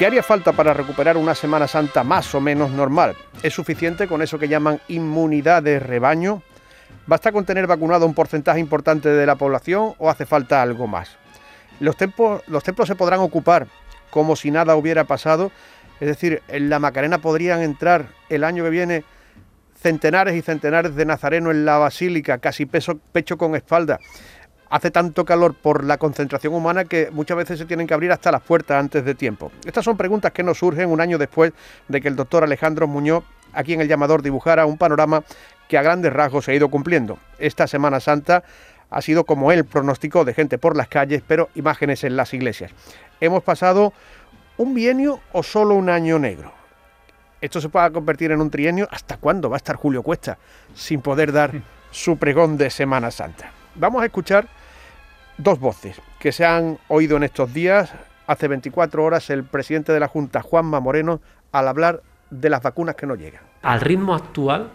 ¿Qué haría falta para recuperar una Semana Santa más o menos normal? ¿Es suficiente con eso que llaman inmunidad de rebaño? ¿Basta con tener vacunado un porcentaje importante de la población o hace falta algo más? Los templos, los templos se podrán ocupar como si nada hubiera pasado. Es decir, en la Macarena podrían entrar el año que viene centenares y centenares de nazarenos en la basílica, casi peso, pecho con espalda. Hace tanto calor por la concentración humana que muchas veces se tienen que abrir hasta las puertas antes de tiempo. Estas son preguntas que nos surgen un año después de que el doctor Alejandro Muñoz, aquí en el llamador, dibujara un panorama que a grandes rasgos se ha ido cumpliendo. Esta Semana Santa ha sido como él pronosticó de gente por las calles, pero imágenes en las iglesias. Hemos pasado un bienio o solo un año negro. Esto se puede convertir en un trienio. ¿Hasta cuándo va a estar Julio Cuesta sin poder dar su pregón de Semana Santa? Vamos a escuchar dos voces que se han oído en estos días. Hace 24 horas el presidente de la Junta, Juanma Moreno, al hablar de las vacunas que no llegan. Al ritmo actual,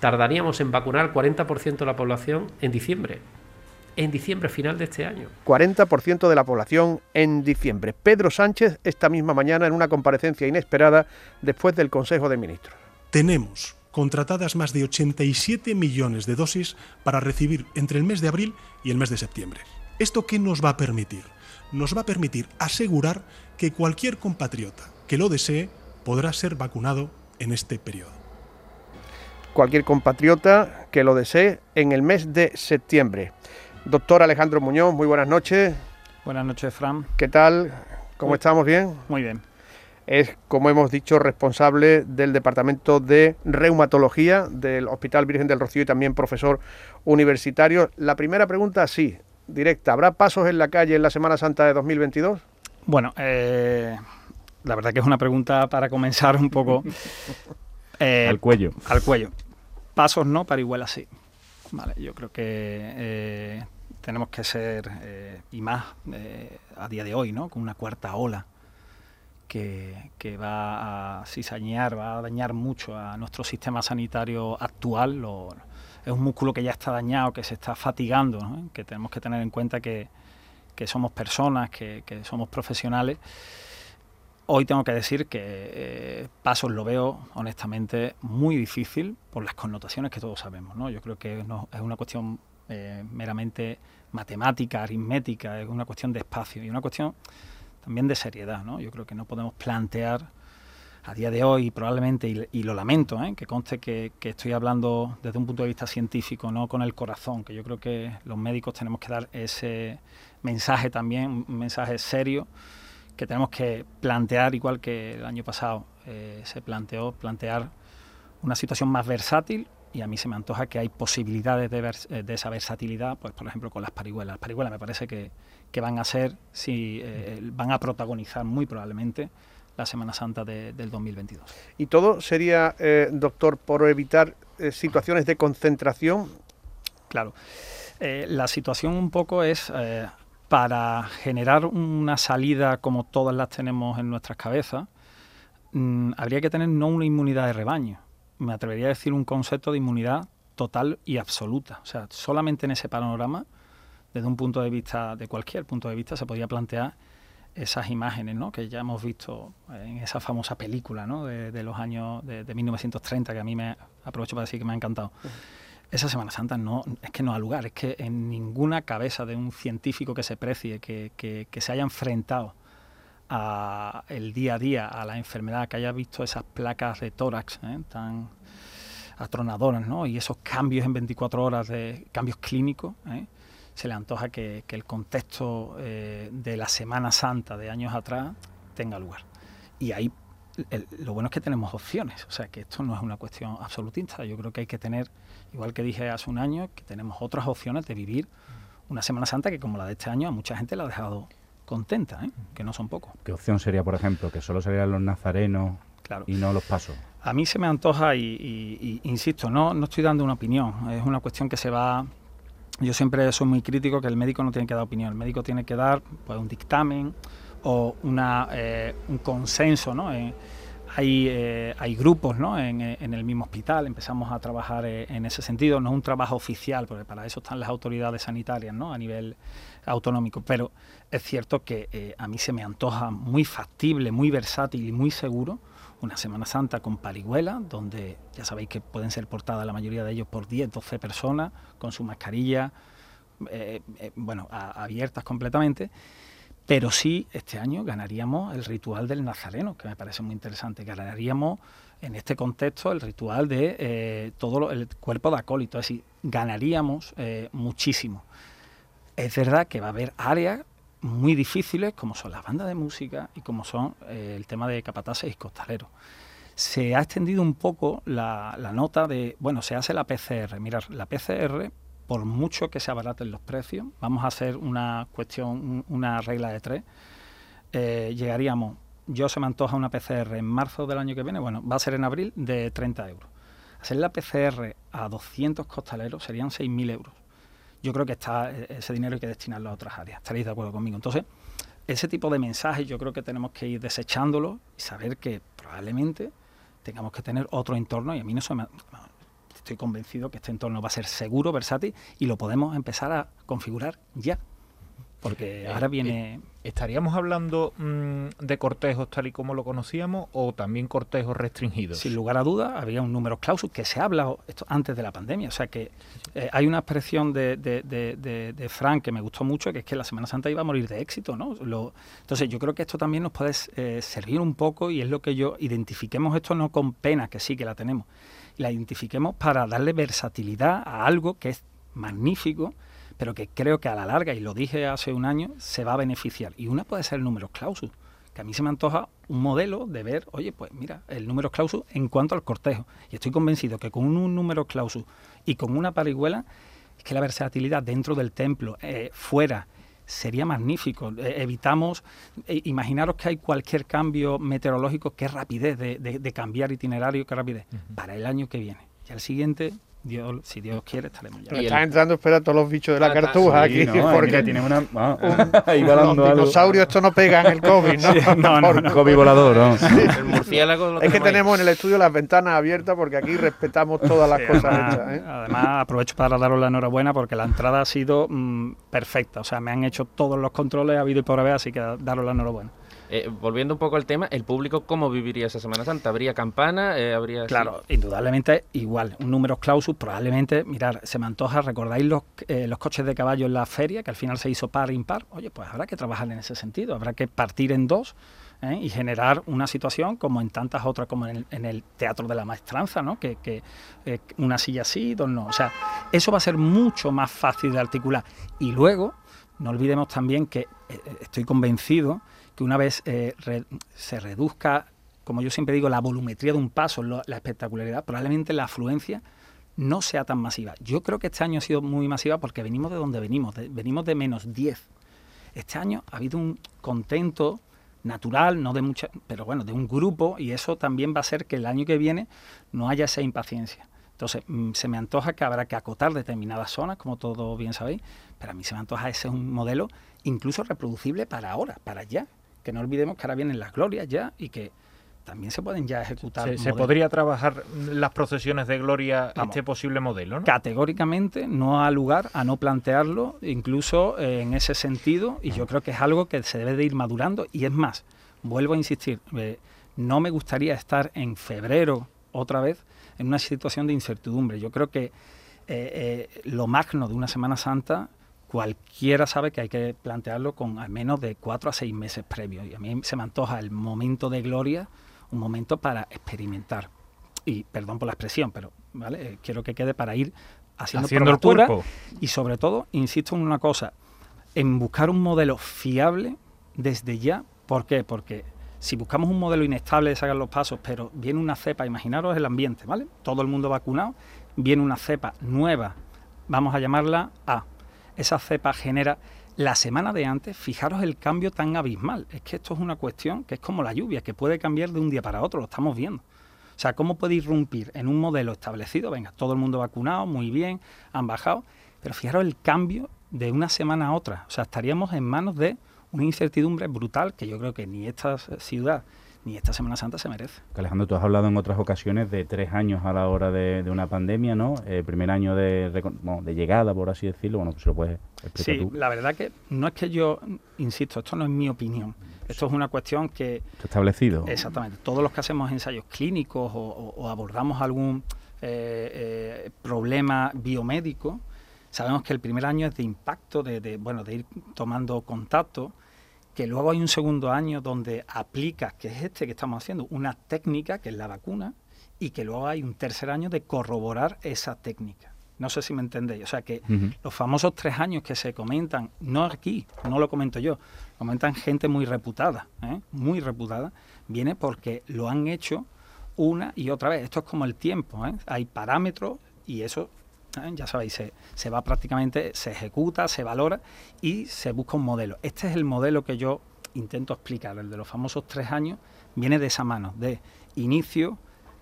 tardaríamos en vacunar al 40% de la población en diciembre en diciembre final de este año. 40% de la población en diciembre. Pedro Sánchez esta misma mañana en una comparecencia inesperada después del Consejo de Ministros. Tenemos contratadas más de 87 millones de dosis para recibir entre el mes de abril y el mes de septiembre. ¿Esto qué nos va a permitir? Nos va a permitir asegurar que cualquier compatriota que lo desee podrá ser vacunado en este periodo. Cualquier compatriota que lo desee en el mes de septiembre. Doctor Alejandro Muñoz, muy buenas noches. Buenas noches, Fran. ¿Qué tal? ¿Cómo estamos? ¿Bien? Muy bien. Es, como hemos dicho, responsable del Departamento de Reumatología del Hospital Virgen del Rocío y también profesor universitario. La primera pregunta, sí, directa. ¿Habrá pasos en la calle en la Semana Santa de 2022? Bueno, eh, la verdad que es una pregunta para comenzar un poco... Eh, al cuello. Al cuello. Pasos no, para igual así. Vale, yo creo que eh, tenemos que ser, eh, y más eh, a día de hoy, ¿no? con una cuarta ola que, va a cizañear, va a dañar mucho a nuestro sistema sanitario actual. es un músculo que ya está dañado, que se está fatigando, que tenemos que tener en cuenta que, somos personas, que, somos profesionales. Hoy tengo que decir que eh, Pasos lo veo honestamente muy difícil por las connotaciones que todos sabemos. ¿no? Yo creo que es una cuestión meramente matemática, aritmética, es una cuestión de espacio y una cuestión también de seriedad. ¿no? Yo creo que no podemos plantear a día de hoy probablemente, y, lo lamento, ¿eh? que conste que, estoy hablando desde un punto de vista científico, no con el corazón, que yo creo que los médicos tenemos que dar ese mensaje también, un mensaje serio, que tenemos que plantear, igual que el año pasado eh, se planteó, plantear una situación más versátil, y a mí se me antoja que hay posibilidades de, eh, de esa versatilidad, pues por ejemplo con las parihuelas. Las parihuelas me parece que, que van a ser, si, eh, van a protagonizar muy probablemente la Semana Santa del 2022. ¿Y todo sería, eh, doctor, por evitar situaciones de concentración? Claro. la situación un poco es para generar una salida como todas las tenemos en nuestras cabezas, mm, habría que tener no una inmunidad de rebaño, me atrevería a decir un concepto de inmunidad total y absoluta. O sea, solamente en ese panorama, desde un punto de vista, de cualquier punto de vista, se podía plantear esas imágenes ¿no? que ya hemos visto en esa famosa película ¿no? de, los años de, 1930, que a mí me aprovecho para decir que me ha encantado. Esa Semana Santa no es que no ha lugar, es que en ninguna cabeza de un científico que se precie, que, que se haya enfrentado a el día a día, a la enfermedad, que haya visto esas placas de tórax ¿eh? tan atronadoras, ¿no? Y esos cambios en 24 horas de cambios clínicos, ¿eh? se le antoja que, el contexto eh, de la Semana Santa de años atrás tenga lugar. Y ahí lo bueno es que tenemos opciones, o sea que esto no es una cuestión absolutista. Yo creo que hay que tener, igual que dije hace un año, que tenemos otras opciones de vivir una Semana Santa que como la de este año a mucha gente la ha dejado contenta, ¿eh? que no son pocos. ¿Qué opción sería, por ejemplo, que solo serían los nazarenos y no los pasos? A mí se me antoja y, insisto, no, no estoy dando una opinión, es una cuestión que se va... Yo siempre soy muy crítico que el médico no tiene que dar opinión, el médico tiene que dar pues, un dictamen o una, eh, un consenso ¿no? Eh, hay, eh, hay grupos ¿no? en, en, el mismo hospital, empezamos a trabajar en ese sentido, no es un trabajo oficial, porque para eso están las autoridades sanitarias ¿no? a nivel autonómico, pero es cierto que a mí se me antoja muy factible, muy versátil y muy seguro una Semana Santa con parihuela, donde ya sabéis que pueden ser portadas la mayoría de ellos por 10, 12 personas, con su mascarilla, eh, eh, bueno, abiertas completamente. Pero sí, este año ganaríamos el ritual del Nazareno, que me parece muy interesante. Ganaríamos en este contexto el ritual de eh, todo el cuerpo de acólito, es decir, ganaríamos muchísimo. Es verdad que va a haber áreas muy difíciles como son las bandas de música y como son eh, el tema de capataces y costaleros. Se ha extendido un poco la, nota de, bueno, se hace la PCR. Mirar, la PCR, por mucho que se abaraten los precios, vamos a hacer una cuestión, una regla de tres, eh, llegaríamos, yo se me antoja una PCR en marzo del año que viene, bueno, va a ser en abril, de 30 euros. Hacer la PCR a 200 costaleros serían 6.000 euros yo creo que está e-, ese dinero hay que destinarlo a otras áreas. ¿Estaréis de acuerdo conmigo? Entonces, ese tipo de mensajes yo creo que tenemos que ir desechándolo y saber que probablemente tengamos que tener otro entorno y a mí no se me... Estoy convencido que este entorno va a ser seguro, versátil y lo podemos empezar a configurar ya. Porque eh, ahora viene... Eh, ¿Estaríamos hablando mm, de cortejos tal y como lo conocíamos o también cortejos restringidos? Sin lugar a dudas, había un número clausus que se habla esto antes de la pandemia. O sea que eh, hay una expresión de, de, de, Frank que me gustó mucho, que es que la Semana Santa iba a morir de éxito. ¿no? entonces yo creo que esto también nos puede servir un poco y es lo que yo identifiquemos esto no con pena, que sí que la tenemos, la identifiquemos para darle versatilidad a algo que es magnífico pero que creo que a la larga, y lo dije hace un año, se va a beneficiar. Y una puede ser el número clausus, que a mí se me antoja un modelo de ver, oye, pues mira, el número clausus en cuanto al cortejo. Y estoy convencido que con un número clausus y con una parihuela, es que la versatilidad dentro del templo, eh, fuera, sería magnífico. Eh, evitamos, eh, imaginaros que hay cualquier cambio meteorológico, qué rapidez de, cambiar itinerario, qué rapidez, para el año que viene. Y al siguiente Dios, si Dios quiere, estaremos ya. Está entrando a esperar a todos los bichos de la cartuja aquí. porque tiene una. ahí los dinosaurios, esto no pega en el COVID, ¿no? no, no, COVID volador, ¿no? El murciélago. es que tenemos en el estudio las ventanas abiertas porque aquí respetamos todas las cosas además, hechas. ¿eh? Además, aprovecho para daros la enhorabuena porque la entrada ha sido mm, perfecta. O sea, me han hecho todos los controles, ha habido y por haber, así que daros la enhorabuena. Eh, volviendo un poco al tema, ¿el público cómo viviría esa Semana Santa? ¿Habría campana? Eh, ¿habría claro, indudablemente igual. Un número clausus, probablemente, mirar, se me antoja, ¿recordáis los, eh, los coches de caballo en la feria, que al final se hizo par impar? Oye, pues habrá que trabajar en ese sentido, habrá que partir en dos y generar una situación como en tantas otras, como en el, Teatro de la Maestranza, ¿no? Que, que una silla así, dos no. O sea, eso va a ser mucho más fácil de articular. Y luego, no olvidemos también que estoy convencido que una vez eh, se reduzca, como yo siempre digo, la volumetría de un paso, la espectacularidad, probablemente la afluencia no sea tan masiva. Yo creo que este año ha sido muy masiva porque venimos de donde venimos, venimos de menos 10. Este año ha habido un contento natural, no de mucha, pero bueno, de un grupo y eso también va a hacer que el año que viene no haya esa impaciencia. Entonces, mm, se me antoja que habrá que acotar determinadas zonas, como todos bien sabéis, pero a mí se me antoja ese un modelo incluso reproducible para ahora, para allá que no olvidemos que ahora vienen las glorias ya y que también se pueden ya ejecutar. Se, podría trabajar las procesiones de gloria este posible modelo, ¿no? Categóricamente no ha lugar a no plantearlo, incluso eh, en ese sentido, y yo creo que es algo que se debe de ir madurando. Y es más, vuelvo a insistir, eh, no me gustaría estar en febrero otra vez en una situación de incertidumbre. Yo creo que eh, lo magno de una Semana Santa cualquiera sabe que hay que plantearlo con al menos de cuatro a seis meses previos. Y a mí se me antoja el momento de gloria, un momento para experimentar. Y perdón por la expresión, pero ¿vale? Eh, quiero que quede para ir haciendo, haciendo el cuerpo. Y sobre todo, insisto en una cosa, en buscar un modelo fiable desde ya. ¿Por qué? Porque si buscamos un modelo inestable de sacar los pasos, pero viene una cepa, imaginaros el ambiente, ¿vale? Todo el mundo vacunado, viene una cepa nueva, vamos a llamarla A esa cepa genera la semana de antes, fijaros el cambio tan abismal. Es que esto es una cuestión que es como la lluvia, que puede cambiar de un día para otro, lo estamos viendo. O sea, ¿cómo puede irrumpir en un modelo establecido? Venga, todo el mundo vacunado, muy bien, han bajado, pero fijaros el cambio de una semana a otra. O sea, estaríamos en manos de una incertidumbre brutal que yo creo que ni esta ciudad ni esta Semana Santa se merece. Alejandro, tú has hablado en otras ocasiones de tres años a la hora de, una pandemia, ¿no? El primer año de, de, llegada, por así decirlo, bueno, pues se lo puedes explicar sí, la verdad que no es que yo, insisto, esto no es mi opinión, esto es una cuestión que... establecido. Exactamente, todos los que hacemos ensayos clínicos o, abordamos algún eh, eh, problema biomédico, sabemos que el primer año es de impacto, de, de, bueno, de ir tomando contacto, que luego hay un segundo año donde aplicas, que es este que estamos haciendo, una técnica, que es la vacuna, y que luego hay un tercer año de corroborar esa técnica. No sé si me entendéis. O sea que los famosos tres años que se comentan, no aquí, no lo comento yo, lo comentan gente muy reputada, ¿eh? muy reputada, viene porque lo han hecho una y otra vez. Esto es como el tiempo. ¿eh? Hay parámetros y eso ¿eh? ya sabéis, se, se, va prácticamente, se ejecuta, se valora y se busca un modelo. Este es el modelo que yo intento explicar, el de los famosos tres años, viene de esa mano, de inicio,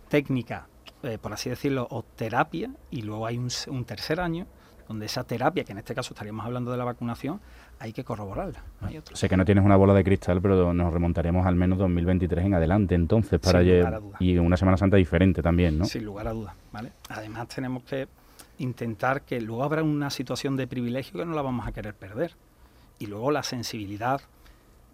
técnica, eh, por así decirlo, o terapia, y luego hay un, tercer año donde esa terapia, que en este caso estaríamos hablando de la vacunación, hay que corroborarla. Sé que no tienes una bola de cristal, pero nos remontaremos al menos 2023 en adelante, entonces, para ayer. Y una Semana Santa diferente también, ¿no? Sin lugar a dudas, ¿vale? Además tenemos que intentar que luego habrá una situación de privilegio que no la vamos a querer perder. Y luego la sensibilidad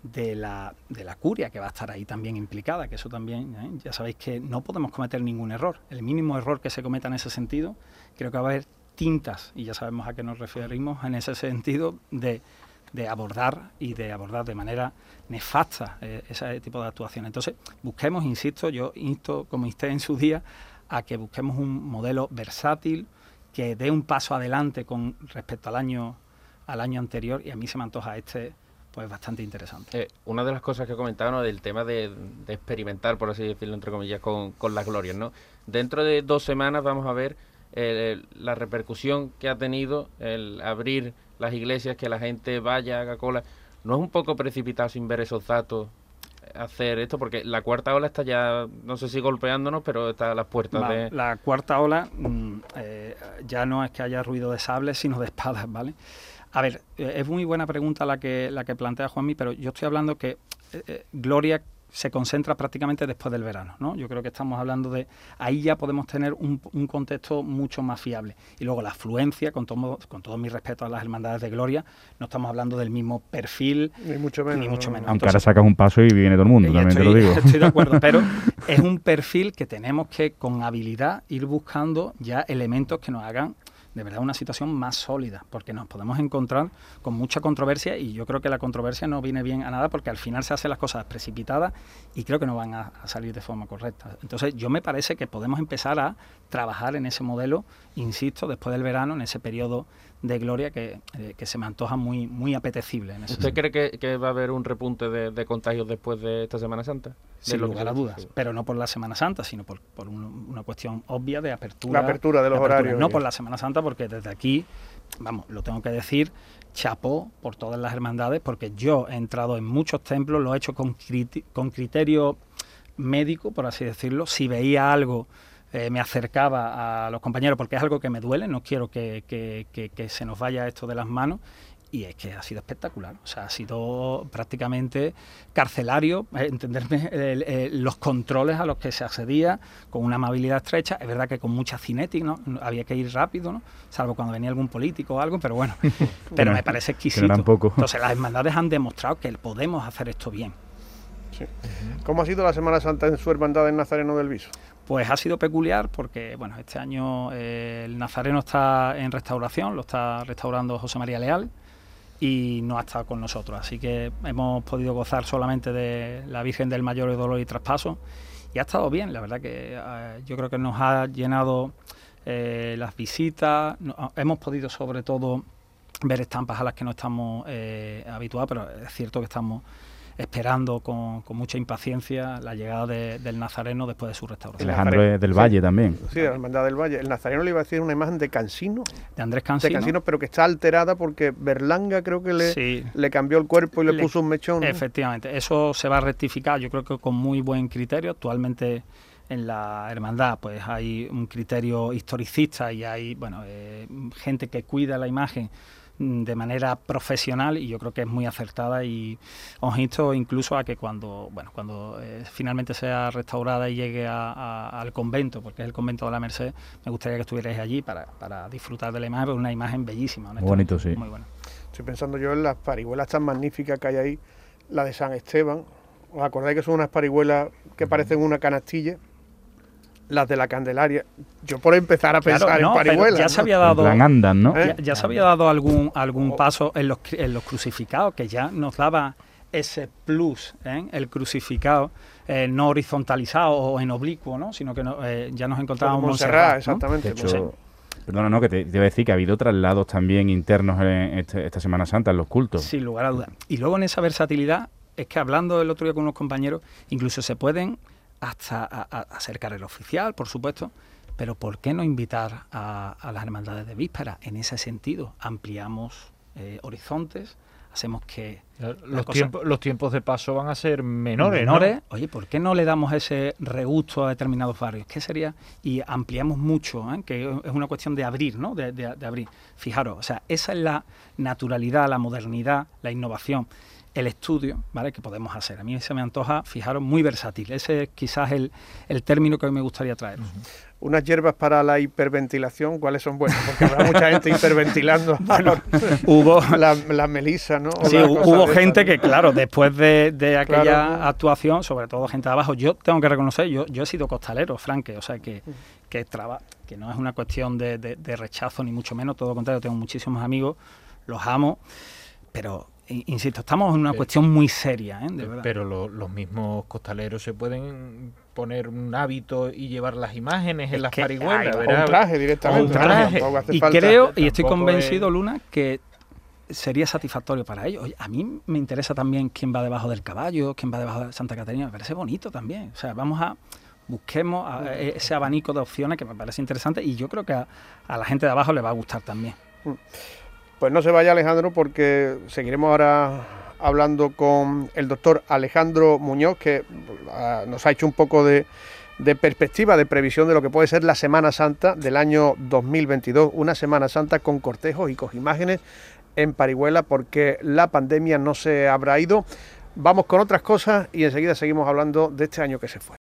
de la, de la curia que va a estar ahí también implicada, que eso también, ¿eh? ya sabéis que no podemos cometer ningún error. El mínimo error que se cometa en ese sentido, creo que va a haber tintas, y ya sabemos a qué nos referimos en ese sentido, de, de abordar y de abordar de manera nefasta eh, ese tipo de actuación. Entonces, busquemos, insisto, yo insto, como insté en su día, a que busquemos un modelo versátil, que dé un paso adelante con respecto al año al año anterior y a mí se me antoja este pues bastante interesante. Eh, una de las cosas que comentaban del tema de, experimentar, por así decirlo, entre comillas, con, con las glorias, ¿no? Dentro de dos semanas vamos a ver eh, la repercusión que ha tenido el abrir las iglesias, que la gente vaya, haga cola. ¿No es un poco precipitado sin ver esos datos hacer esto? Porque la cuarta ola está ya, no sé si golpeándonos, pero está a las puertas de... La cuarta ola mm, eh, ya no es que haya ruido de sables, sino de espadas, ¿vale? A ver, eh, es muy buena pregunta la que, la que plantea Juanmi, pero yo estoy hablando que eh, Gloria se concentra prácticamente después del verano. ¿no? Yo creo que estamos hablando de... Ahí ya podemos tener un, contexto mucho más fiable. Y luego la afluencia, con todo, con todo mi respeto a las hermandades de Gloria, no estamos hablando del mismo perfil. Ni mucho menos. Ni mucho menos. Aunque ahora sacas un paso y viene todo el mundo, también te lo digo. Estoy de acuerdo, pero es un perfil que tenemos que con habilidad ir buscando ya elementos que nos hagan de verdad una situación más sólida, porque nos podemos encontrar con mucha controversia y yo creo que la controversia no viene bien a nada porque al final se hacen las cosas precipitadas y creo que no van a, salir de forma correcta. Entonces yo me parece que podemos empezar a trabajar en ese modelo, insisto, después del verano, en ese periodo de gloria que, eh, que se me antoja muy, muy apetecible. ¿Usted cree que, va a haber un repunte de, contagios después de esta Semana Santa? Sin lugar a dudas, pero no por la Semana Santa, sino por, por una cuestión obvia de apertura. La apertura de los horarios. No por la Semana Santa, porque desde aquí, vamos, lo tengo que decir, chapó por todas las hermandades, porque yo he entrado en muchos templos, lo he hecho con, con criterio médico, por así decirlo, si veía algo eh, me acercaba a los compañeros porque es algo que me duele, no quiero que, se nos vaya esto de las manos y es que ha sido espectacular. O sea, ha sido prácticamente carcelario, eh, entenderme, los controles a los que se accedía con una amabilidad estrecha. Es verdad que con mucha cinética, ¿no? Había que ir rápido, ¿no? Salvo cuando venía algún político o algo, pero bueno, pero me parece exquisito. Entonces, las hermandades han demostrado que podemos hacer esto bien. ¿Cómo ha sido la Semana Santa en su hermandad en Nazareno del Viso? Pues ha sido peculiar porque, bueno, este año eh, el Nazareno está en restauración, lo está restaurando José María Leal y no ha estado con nosotros. Así que hemos podido gozar solamente de la Virgen del Mayor Dolor y Traspaso y ha estado bien, la verdad que eh, yo creo que nos ha llenado eh, las visitas, hemos podido sobre todo ver estampas a las que no estamos habituados, pero es cierto que estamos esperando con, mucha impaciencia la llegada del Nazareno después de su restauración. Alejandro del Valle también. Sí, de la Hermandad del Valle. El Nazareno le iba a decir una imagen de Cansino. De Andrés Cansino. De Cansino, pero que está alterada porque Berlanga creo que le, le cambió el cuerpo y le, puso un mechón. Efectivamente, eso se va a rectificar yo creo que con muy buen criterio. Actualmente en la hermandad pues hay un criterio historicista y hay bueno eh, gente que cuida la imagen de manera profesional y yo creo que es muy acertada y os insto incluso a que cuando bueno cuando eh, finalmente sea restaurada y llegue al convento porque es el convento de la Merced me gustaría que estuvierais allí para, para disfrutar de la imagen una imagen bellísima muy bonito sí. Muy bueno estoy pensando yo en las parihuelas tan magníficas que hay ahí la de San Esteban. Os acordáis que son unas parihuelas que parecen una canastilla las de la Candelaria. Yo por empezar a pensar en parihuelas. Ya se había dado, andan, ¿no? ¿Eh? ya, se había dado algún, algún paso en los, en los crucificados que ya nos daba ese plus, ¿eh? el crucificado, eh, no horizontalizado o en oblicuo, ¿no? sino que ya nos encontrábamos en Montserrat. exactamente. perdona, no, que te, te, a decir que ha habido traslados también internos en este, esta Semana Santa en los cultos. Sin lugar a dudas. Y luego en esa versatilidad, es que hablando el otro día con unos compañeros, incluso se pueden hasta acercar el oficial, por supuesto, pero ¿por qué no invitar a, las hermandades de víspera? En ese sentido, ampliamos eh, horizontes, hacemos que... Los, tiempos, los tiempos de paso van a ser menores, menores. Oye, ¿por qué no le damos ese regusto a determinados barrios? ¿Qué sería? Y ampliamos mucho, ¿eh? que es una cuestión de abrir, ¿no? De, de abrir. Fijaros, o sea, esa es la naturalidad, la modernidad, la innovación el estudio ¿vale? que podemos hacer. A mí se me antoja, fijaros, muy versátil. Ese es quizás el, el término que hoy me gustaría traer. Unas hierbas para la hiperventilación, ¿cuáles son buenas? Porque habrá mucha gente hiperventilando. bueno, hubo la, la melisa, ¿no? sí, hubo gente que, claro, después de, aquella actuación, sobre todo gente de abajo, yo tengo que reconocer, yo, yo he sido costalero, Franque, o sea que, que, traba, que no es una cuestión de, de rechazo, ni mucho menos, todo lo contrario, tengo muchísimos amigos, los amo, pero insisto, estamos en una cuestión muy seria, ¿eh? de verdad. Pero los mismos costaleros se pueden poner un hábito y llevar las imágenes en las parihuelas. un traje directamente. y creo, y estoy convencido, Luna, que sería satisfactorio para ellos. a mí me interesa también quién va debajo del caballo, quién va debajo de Santa Catarina, me parece bonito también. O sea, vamos a busquemos ese abanico de opciones que me parece interesante y yo creo que a, a la gente de abajo le va a gustar también. Mm. Pues no se vaya Alejandro porque seguiremos ahora hablando con el doctor Alejandro Muñoz, que ah, nos ha hecho un poco de, perspectiva, de previsión de lo que puede ser la Semana Santa del año 2022, una Semana Santa con cortejos y con imágenes en Parihuela porque la pandemia no se habrá ido. Vamos con otras cosas y enseguida seguimos hablando de este año que se fue.